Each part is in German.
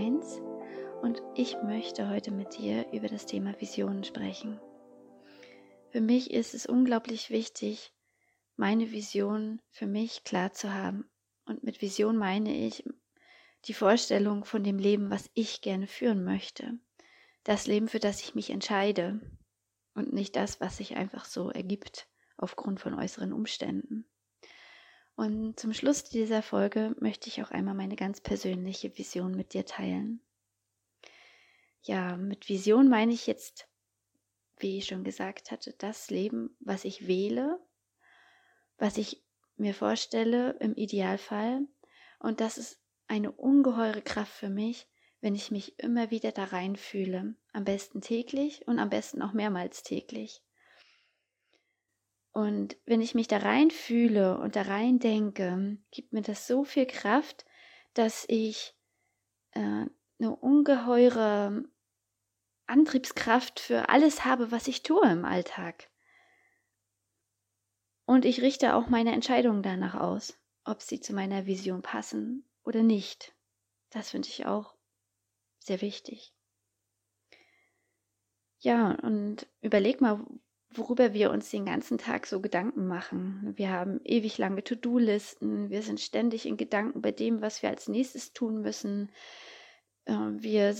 1 und ich möchte heute mit dir über das Thema Visionen sprechen. Für mich ist es unglaublich wichtig, meine Vision für mich klar zu haben. Und mit Vision meine ich die Vorstellung von dem Leben, was ich gerne führen möchte. Das Leben, für das ich mich entscheide und nicht das, was sich einfach so ergibt aufgrund von äußeren Umständen. Und zum Schluss dieser Folge möchte ich auch einmal meine ganz persönliche Vision mit dir teilen. Ja, mit Vision meine ich jetzt, wie ich schon gesagt hatte, das Leben, was ich wähle, was ich mir vorstelle im Idealfall. Und das ist eine ungeheure Kraft für mich, wenn ich mich immer wieder da reinfühle. Am besten täglich und am besten auch mehrmals täglich. Und wenn ich mich da reinfühle und da rein denke, gibt mir das so viel Kraft, dass ich äh, eine ungeheure Antriebskraft für alles habe, was ich tue im Alltag. Und ich richte auch meine Entscheidungen danach aus, ob sie zu meiner Vision passen oder nicht. Das finde ich auch sehr wichtig. Ja, und überleg mal, worüber wir uns den ganzen Tag so Gedanken machen. Wir haben ewig lange To-Do-Listen, wir sind ständig in Gedanken bei dem, was wir als nächstes tun müssen. Äh, wir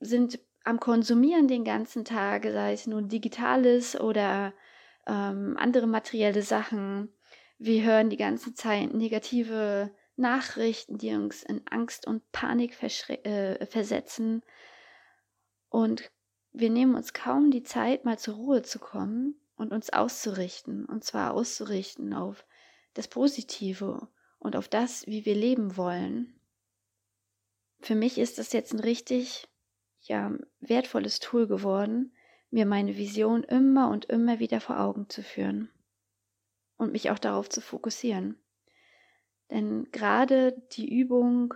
sind am Konsumieren den ganzen Tag, sei es nun digitales oder ähm, andere materielle Sachen. Wir hören die ganze Zeit negative Nachrichten, die uns in Angst und Panik äh, versetzen. Und wir nehmen uns kaum die Zeit, mal zur Ruhe zu kommen und uns auszurichten. Und zwar auszurichten auf das Positive und auf das, wie wir leben wollen. Für mich ist das jetzt ein richtig ja, wertvolles Tool geworden, mir meine Vision immer und immer wieder vor Augen zu führen und mich auch darauf zu fokussieren. Denn gerade die Übung,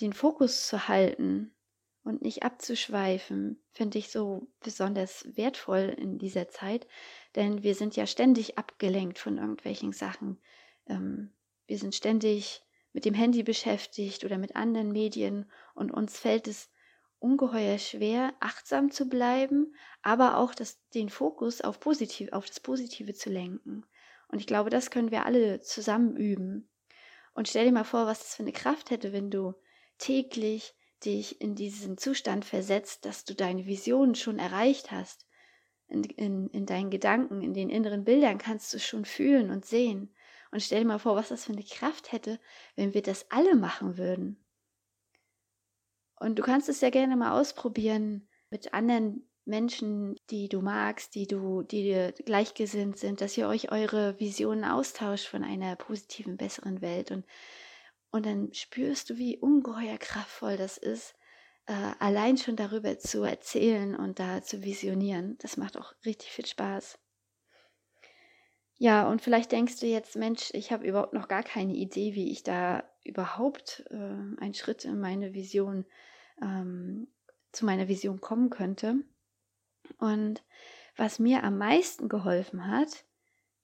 den Fokus zu halten und nicht abzuschweifen, finde ich so besonders wertvoll in dieser Zeit, denn wir sind ja ständig abgelenkt von irgendwelchen Sachen. Ähm, wir sind ständig mit dem Handy beschäftigt oder mit anderen Medien und uns fällt es ungeheuer schwer, achtsam zu bleiben, aber auch das, den Fokus auf, positiv, auf das Positive zu lenken. Und ich glaube, das können wir alle zusammen üben. Und stell dir mal vor, was das für eine Kraft hätte, wenn du täglich dich in diesen Zustand versetzt, dass du deine Vision schon erreicht hast. In, in, in deinen Gedanken, in den inneren Bildern kannst du schon fühlen und sehen. Und stell dir mal vor, was das für eine Kraft hätte, wenn wir das alle machen würden. Und du kannst es ja gerne mal ausprobieren mit anderen Menschen, die du magst, die du, die dir gleichgesinnt sind, dass ihr euch eure Visionen austauscht von einer positiven, besseren Welt. Und, und dann spürst du, wie ungeheuer kraftvoll das ist, äh, allein schon darüber zu erzählen und da zu visionieren. Das macht auch richtig viel Spaß. Ja, und vielleicht denkst du jetzt, Mensch, ich habe überhaupt noch gar keine Idee, wie ich da überhaupt äh, einen Schritt in meine Vision, ähm, zu meiner Vision kommen könnte. Und was mir am meisten geholfen hat,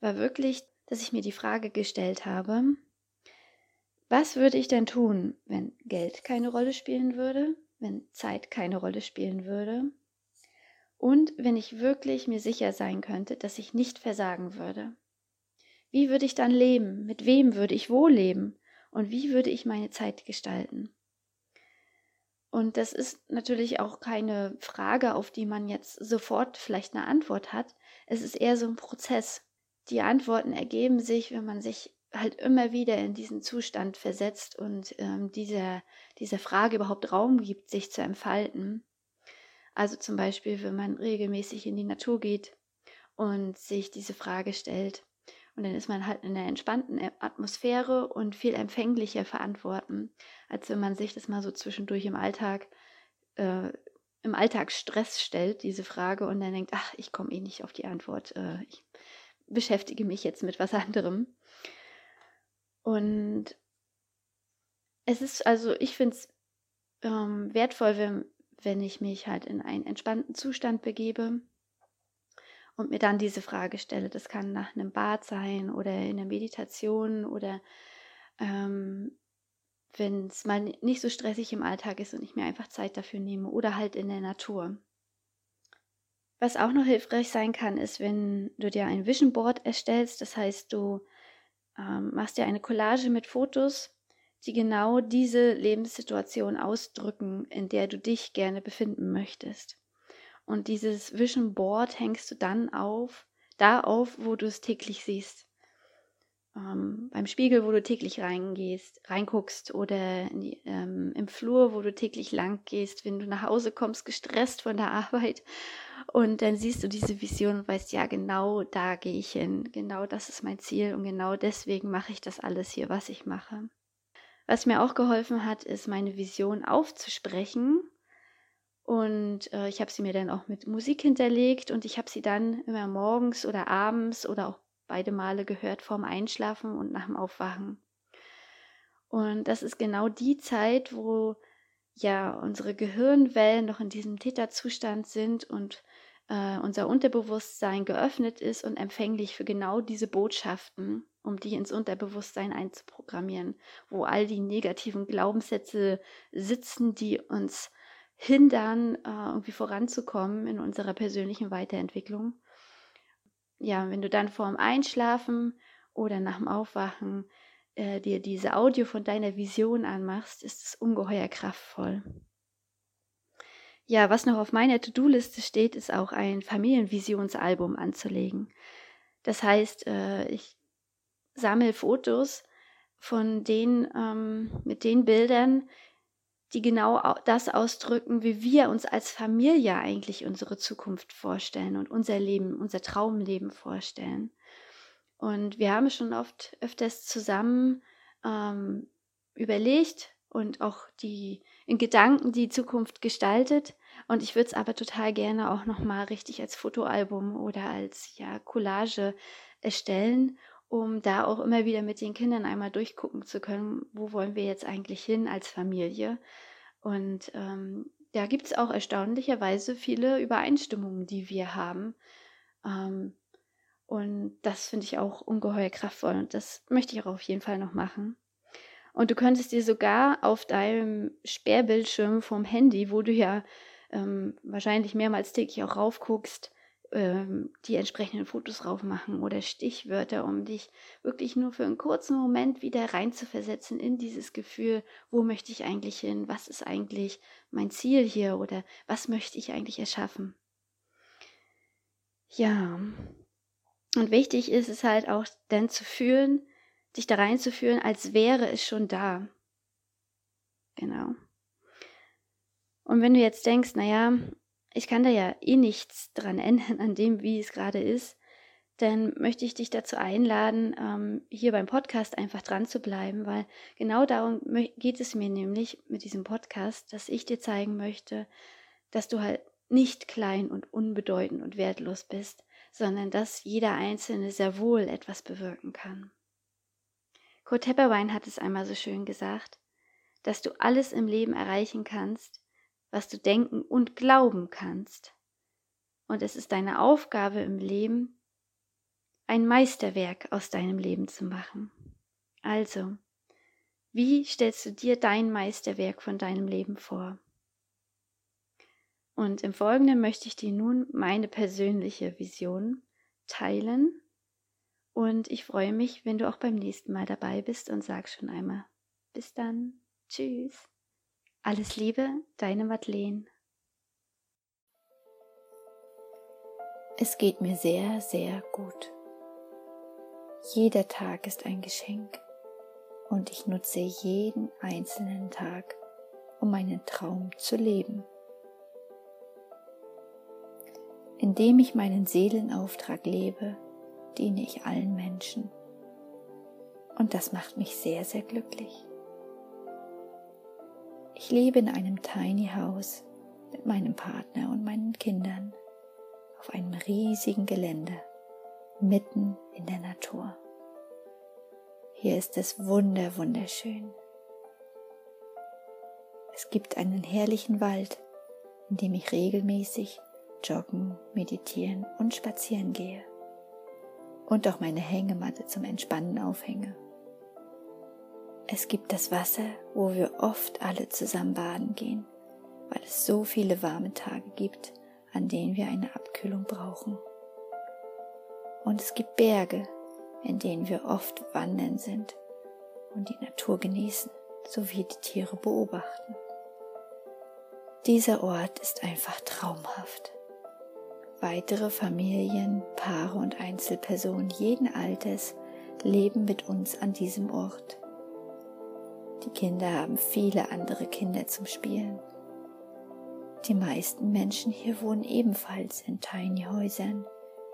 war wirklich, dass ich mir die Frage gestellt habe, was würde ich denn tun, wenn Geld keine Rolle spielen würde, wenn Zeit keine Rolle spielen würde und wenn ich wirklich mir sicher sein könnte, dass ich nicht versagen würde? Wie würde ich dann leben? Mit wem würde ich wohl leben? Und wie würde ich meine Zeit gestalten? Und das ist natürlich auch keine Frage, auf die man jetzt sofort vielleicht eine Antwort hat. Es ist eher so ein Prozess. Die Antworten ergeben sich, wenn man sich halt immer wieder in diesen Zustand versetzt und ähm, dieser, dieser Frage überhaupt Raum gibt, sich zu entfalten. Also zum Beispiel, wenn man regelmäßig in die Natur geht und sich diese Frage stellt, und dann ist man halt in einer entspannten Atmosphäre und viel empfänglicher für Antworten, als wenn man sich das mal so zwischendurch im Alltag, äh, im Alltagsstress stellt, diese Frage, und dann denkt, ach, ich komme eh nicht auf die Antwort, äh, ich beschäftige mich jetzt mit was anderem. Und es ist, also ich finde es ähm, wertvoll, wenn, wenn ich mich halt in einen entspannten Zustand begebe und mir dann diese Frage stelle. Das kann nach einem Bad sein oder in der Meditation oder ähm, wenn es mal nicht so stressig im Alltag ist und ich mir einfach Zeit dafür nehme oder halt in der Natur. Was auch noch hilfreich sein kann, ist, wenn du dir ein Vision Board erstellst. Das heißt, du ähm, machst dir eine Collage mit Fotos, die genau diese Lebenssituation ausdrücken, in der du dich gerne befinden möchtest. Und dieses Vision Board hängst du dann auf, da auf, wo du es täglich siehst ähm, beim Spiegel, wo du täglich reingehst, reinguckst oder die, ähm, im Flur, wo du täglich lang gehst, wenn du nach Hause kommst, gestresst von der Arbeit. Und dann siehst du diese Vision und weißt, ja, genau da gehe ich hin, genau das ist mein Ziel und genau deswegen mache ich das alles hier, was ich mache. Was mir auch geholfen hat, ist meine Vision aufzusprechen. Und äh, ich habe sie mir dann auch mit Musik hinterlegt und ich habe sie dann immer morgens oder abends oder auch beide Male gehört vorm Einschlafen und nach dem Aufwachen. Und das ist genau die Zeit, wo ja unsere Gehirnwellen noch in diesem Täterzustand sind und äh, unser Unterbewusstsein geöffnet ist und empfänglich für genau diese Botschaften, um die ins Unterbewusstsein einzuprogrammieren, wo all die negativen Glaubenssätze sitzen, die uns hindern, äh, irgendwie voranzukommen in unserer persönlichen Weiterentwicklung ja, wenn du dann vorm Einschlafen oder nach dem Aufwachen äh, dir diese Audio von deiner Vision anmachst, ist es ungeheuer kraftvoll. Ja, was noch auf meiner To-Do-Liste steht, ist auch ein Familienvisionsalbum anzulegen. Das heißt, äh, ich sammle Fotos von den, ähm, mit den Bildern, die genau das ausdrücken, wie wir uns als Familie eigentlich unsere Zukunft vorstellen und unser Leben, unser Traumleben vorstellen. Und wir haben schon oft öfters zusammen ähm, überlegt und auch die in Gedanken die Zukunft gestaltet. Und ich würde es aber total gerne auch nochmal richtig als Fotoalbum oder als ja, Collage erstellen, um da auch immer wieder mit den Kindern einmal durchgucken zu können, wo wollen wir jetzt eigentlich hin als Familie. Und ähm, da gibt es auch erstaunlicherweise viele Übereinstimmungen, die wir haben. Ähm, und das finde ich auch ungeheuer kraftvoll und das möchte ich auch auf jeden Fall noch machen. Und du könntest dir sogar auf deinem Sperrbildschirm vom Handy, wo du ja ähm, wahrscheinlich mehrmals täglich auch raufguckst, ähm, die entsprechenden Fotos drauf machen oder Stichwörter, um dich wirklich nur für einen kurzen Moment wieder reinzuversetzen in dieses Gefühl, wo möchte ich eigentlich hin, was ist eigentlich mein Ziel hier oder was möchte ich eigentlich erschaffen. Ja, und wichtig ist es halt auch dann zu fühlen, dich da reinzufühlen, als wäre es schon da. Genau. Und wenn du jetzt denkst, naja, ich kann da ja eh nichts dran ändern an dem, wie es gerade ist, dann möchte ich dich dazu einladen, ähm, hier beim Podcast einfach dran zu bleiben, weil genau darum geht es mir nämlich mit diesem Podcast, dass ich dir zeigen möchte, dass du halt nicht klein und unbedeutend und wertlos bist, sondern dass jeder Einzelne sehr wohl etwas bewirken kann. Kurt Tepperwein hat es einmal so schön gesagt, dass du alles im Leben erreichen kannst, was du denken und glauben kannst. Und es ist deine Aufgabe im Leben, ein Meisterwerk aus deinem Leben zu machen. Also, wie stellst du dir dein Meisterwerk von deinem Leben vor? Und im Folgenden möchte ich dir nun meine persönliche Vision teilen. Und ich freue mich, wenn du auch beim nächsten Mal dabei bist und sag schon einmal, bis dann, tschüss. Alles Liebe, deine Madeleine. Es geht mir sehr, sehr gut. Jeder Tag ist ein Geschenk und ich nutze jeden einzelnen Tag, um meinen Traum zu leben. Indem ich meinen Seelenauftrag lebe, diene ich allen Menschen. Und das macht mich sehr, sehr glücklich. Ich lebe in einem Tiny House mit meinem Partner und meinen Kindern auf einem riesigen Gelände mitten in der Natur. Hier ist es wunder wunderschön. Es gibt einen herrlichen Wald, in dem ich regelmäßig joggen, meditieren und spazieren gehe. Und auch meine Hängematte zum Entspannen aufhänge. Es gibt das Wasser, wo wir oft alle zusammen baden gehen, weil es so viele warme Tage gibt, an denen wir eine Abkühlung brauchen. Und es gibt Berge, in denen wir oft wandern sind und die Natur genießen sowie die Tiere beobachten. Dieser Ort ist einfach traumhaft. Weitere Familien, Paare und Einzelpersonen jeden Alters leben mit uns an diesem Ort. Die Kinder haben viele andere Kinder zum Spielen. Die meisten Menschen hier wohnen ebenfalls in Tiny Häusern,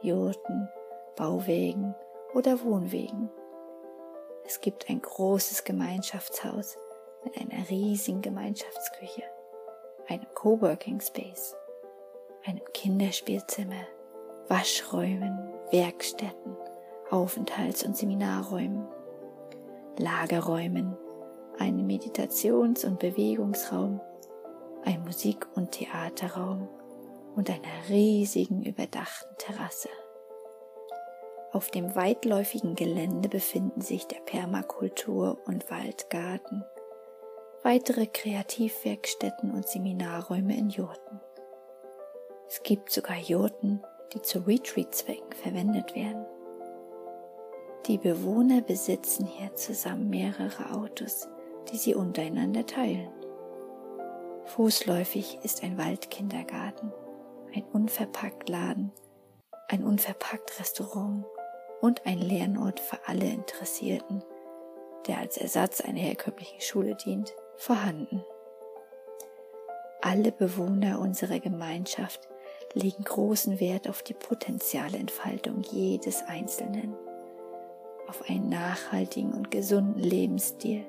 Jurten, Bauwegen oder Wohnwegen. Es gibt ein großes Gemeinschaftshaus mit einer riesigen Gemeinschaftsküche, einem Coworking Space, einem Kinderspielzimmer, Waschräumen, Werkstätten, Aufenthalts- und Seminarräumen, Lagerräumen, einem Meditations- und Bewegungsraum, ein Musik- und Theaterraum und einer riesigen überdachten Terrasse. Auf dem weitläufigen Gelände befinden sich der Permakultur- und Waldgarten, weitere Kreativwerkstätten und Seminarräume in Jurten. Es gibt sogar Jurten, die zu Retreat-Zwecken verwendet werden. Die Bewohner besitzen hier zusammen mehrere Autos, die sie untereinander teilen. Fußläufig ist ein Waldkindergarten, ein Unverpacktladen, ein Unverpackt-Restaurant und ein Lernort für alle Interessierten, der als Ersatz einer herkömmlichen Schule dient, vorhanden. Alle Bewohner unserer Gemeinschaft legen großen Wert auf die potenziale Entfaltung jedes Einzelnen, auf einen nachhaltigen und gesunden Lebensstil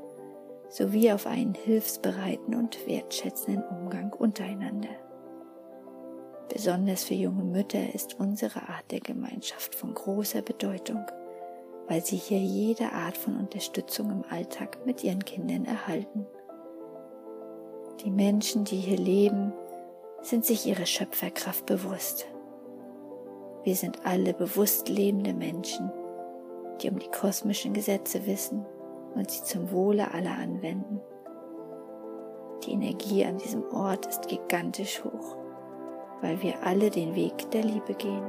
sowie auf einen hilfsbereiten und wertschätzenden Umgang untereinander. Besonders für junge Mütter ist unsere Art der Gemeinschaft von großer Bedeutung, weil sie hier jede Art von Unterstützung im Alltag mit ihren Kindern erhalten. Die Menschen, die hier leben, sind sich ihrer Schöpferkraft bewusst. Wir sind alle bewusst lebende Menschen, die um die kosmischen Gesetze wissen und sie zum Wohle aller anwenden. Die Energie an diesem Ort ist gigantisch hoch weil wir alle den Weg der Liebe gehen.